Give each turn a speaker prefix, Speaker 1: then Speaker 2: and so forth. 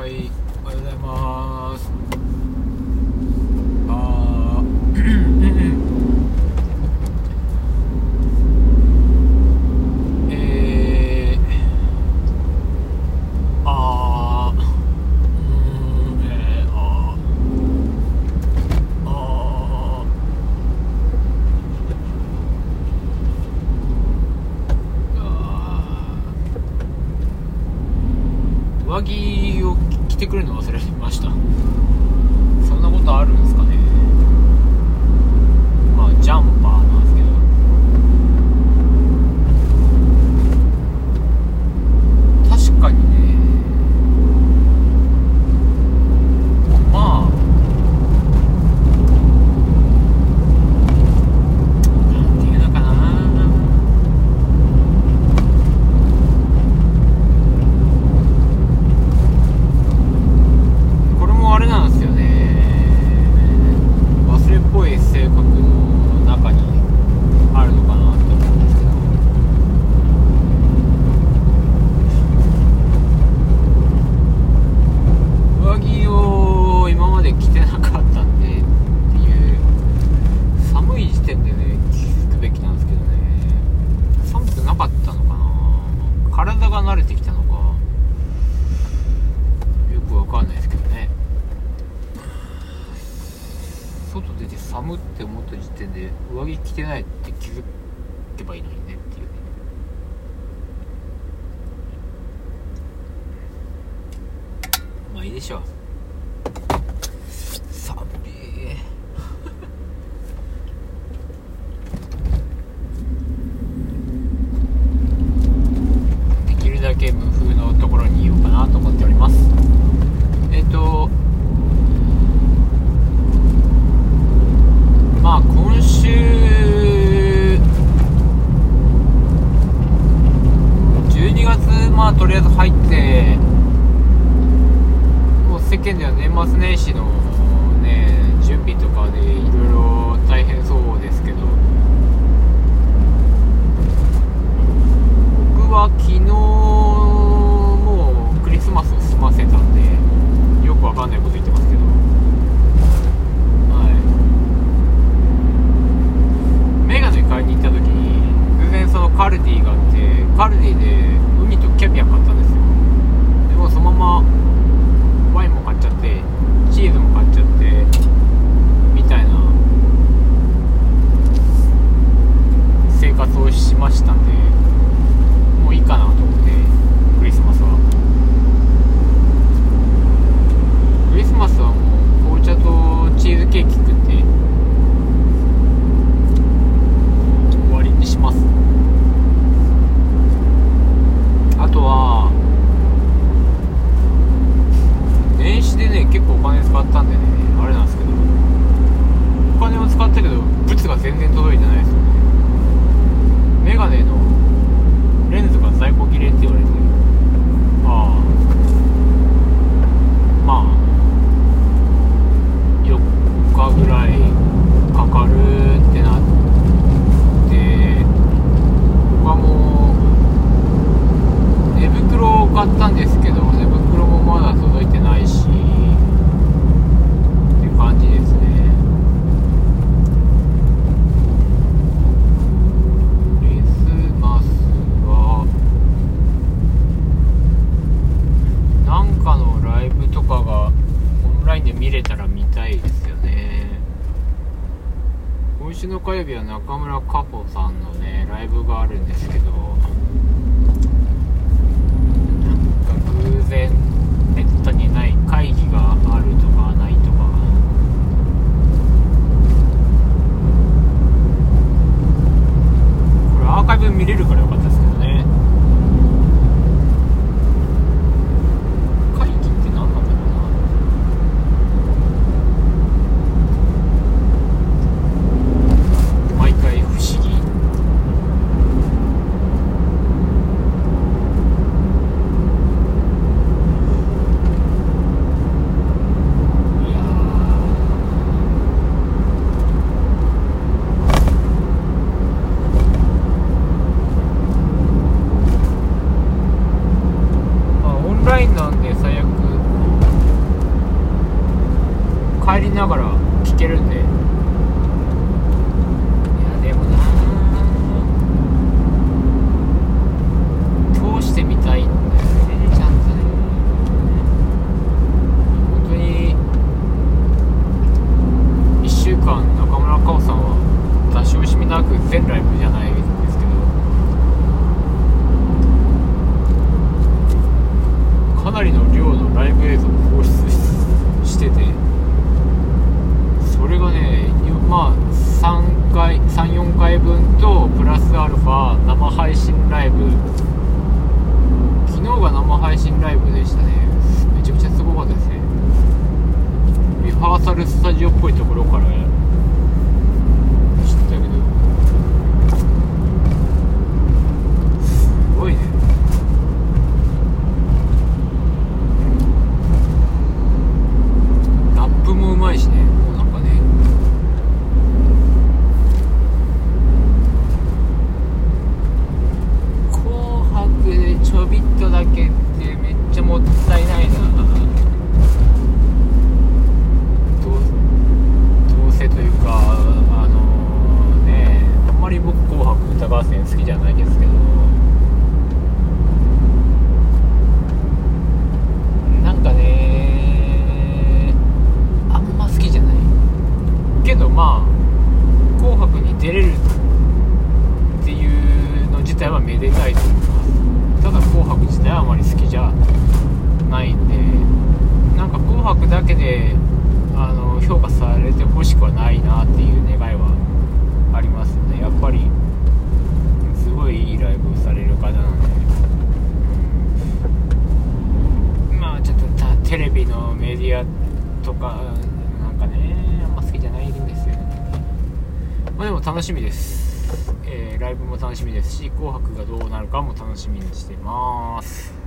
Speaker 1: はい、おはようございます。あーえー、あー、うーん、えー、あー、あー、あー上着を着てくるの忘れました。そんなことあるんですかね。まあジャンプーなんですけど確かにねまあなんていうのかなこれもあれなんですよね忘れっぽい性格の中にあるのかなって思うんですけど上着を今まで着てなかったんでっていう寒い時点でね気づくべきなんですけどね寒くなかったのかな体が慣れてきたのかよくわかんないですけどね外出て寒って思った時点で上着着てないって気づけばいいのにねっていうね。まあいいでしょう。寒い。できるだけ無風のところにいようかなと思っておりますえっ、とまあ今週12月まあとりあえず入ってもう世間では年末年始のね準備とかでいろいろ大変そうですけど。僕は昨日もうクリスマスを済ませたんでよくわかんないこと言ってますけど。はい。メガネ買いに行った時に偶然そのカルディがあってカルディでウニとキャビア買ったんですよ。でもそのままっちゃってチーズも買っちゃってみたいな生活をしましたんでもういいかなと思ってクリスマスはクリスマスはもう紅茶とチーズケーキ食って終わりにしますあとは年始でね結構お金使ったんでねあれなんですけどお金を使ったけど物が全然届いてないですよねメガネのレンズが在庫切れって言われてああまあ4日ぐらいかかるってなって僕はもう寝袋を買ったんですけど寝袋もまだ届いてないしっていう感じですねクリスマスはなんかのライブとかがオンラインで見れたいですよね。今週の火曜日は中村佳穂さんのねライブがあるんですけどなんか偶然ネットにない会議があるとかないとかこれアーカイブ見れるからよかったですけどね会議って何なんだろうな毎回不思議ながら聴けるんで。いやでもな通してみたいんだよねちゃんとね本当に。1週間中村佳穂さんは出し惜しみなく全ライブじゃないですけど。かなりの量のライブ映像を放出しててそれがねまあ3回34回分とプラスアルファ生配信ライブ。昨日が生配信ライブでしたね。めちゃくちゃすごかったですね。リハーサルスタジオっぽいところから知ったけどすごいねラップもうまいしねもうなんかね紅白でちょびっとだけってめっちゃもったいないなどうどうせというかあのねあんまり僕「紅白歌合戦」好きじゃないですけどなんかねあんま好きじゃないけどまあ「紅白」に出れるっていうの自体はめでたいと。思いますただ「紅白」自体はあまり好きじゃないんで。なんか「紅白」だけであの評価されてほしくはないなっていう願いはありますね。やっぱりすごいいいライブをされる方なんで。まあちょっとテレビのメディアとかねあんま好きじゃないんですよねまあでも楽しみです、えーライブも楽しみですし「紅白」がどうなるかも楽しみにしてます。